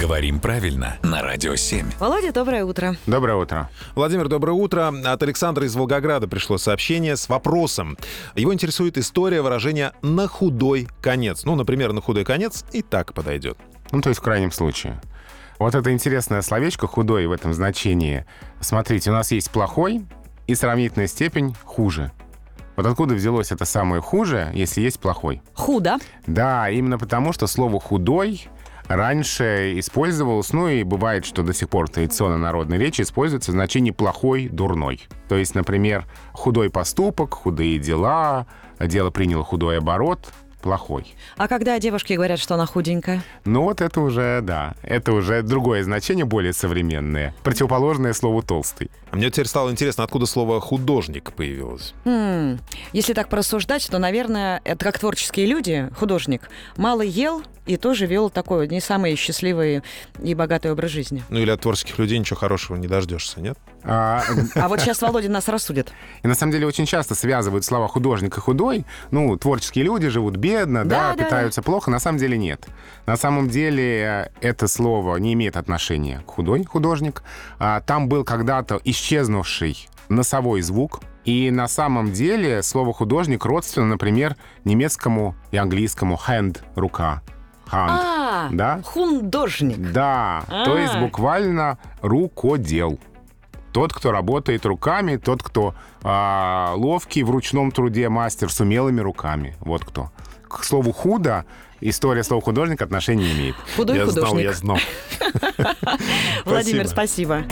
Говорим правильно на Радио 7. Володя, доброе утро. Доброе утро. Владимир, доброе утро. От Александра из Волгограда пришло сообщение с вопросом. Его интересует история выражения «на худой конец». Ну, например, «на худой конец» и так подойдет. Ну, то есть в крайнем случае. Вот это интересное словечко «худой» в этом значении. Смотрите, у нас есть плохой и сравнительная степень хуже. Вот откуда взялось это самое хуже, если есть плохой? Худо. Да, именно потому, что слово «худой» раньше использовалось, ну и бывает, что до сих пор традиционно народной речи используется в значении «плохой», «дурной». То есть, например, худой поступок, худые дела, дело приняло худой оборот, плохой. А когда девушки говорят, что она худенькая? Ну вот это уже, да, это уже другое значение, более современное. Противоположное слову «толстый». А мне теперь стало интересно, откуда слово «художник» появилось. Хм, если так порассуждать, то, наверное, это как творческие люди, художник, мало ел и тоже вел такой не самый счастливый и богатый образ жизни. Ну или от творческих людей ничего хорошего не дождешься, нет? А, А вот сейчас Володя нас рассудит. И на самом деле очень часто связывают слова художник и худой. Ну, творческие люди живут бедно, да, Да, да, питаются плохо. На самом деле нет. На самом деле э, это слово не имеет отношения к худой, художник. А, Там был когда-то исчезнувший носовой звук. И на самом деле слово художник родственно, например, немецкому и английскому hand — рука. Hand. А, Да? художник. Да, то есть А. буквально рукодел. Тот, кто работает руками, тот, кто а, ловкий в ручном труде мастер с умелыми руками. Вот кто. К слову худо, история слова художник отношения не имеет. Худой я художник. знал, я знал. Владимир, спасибо.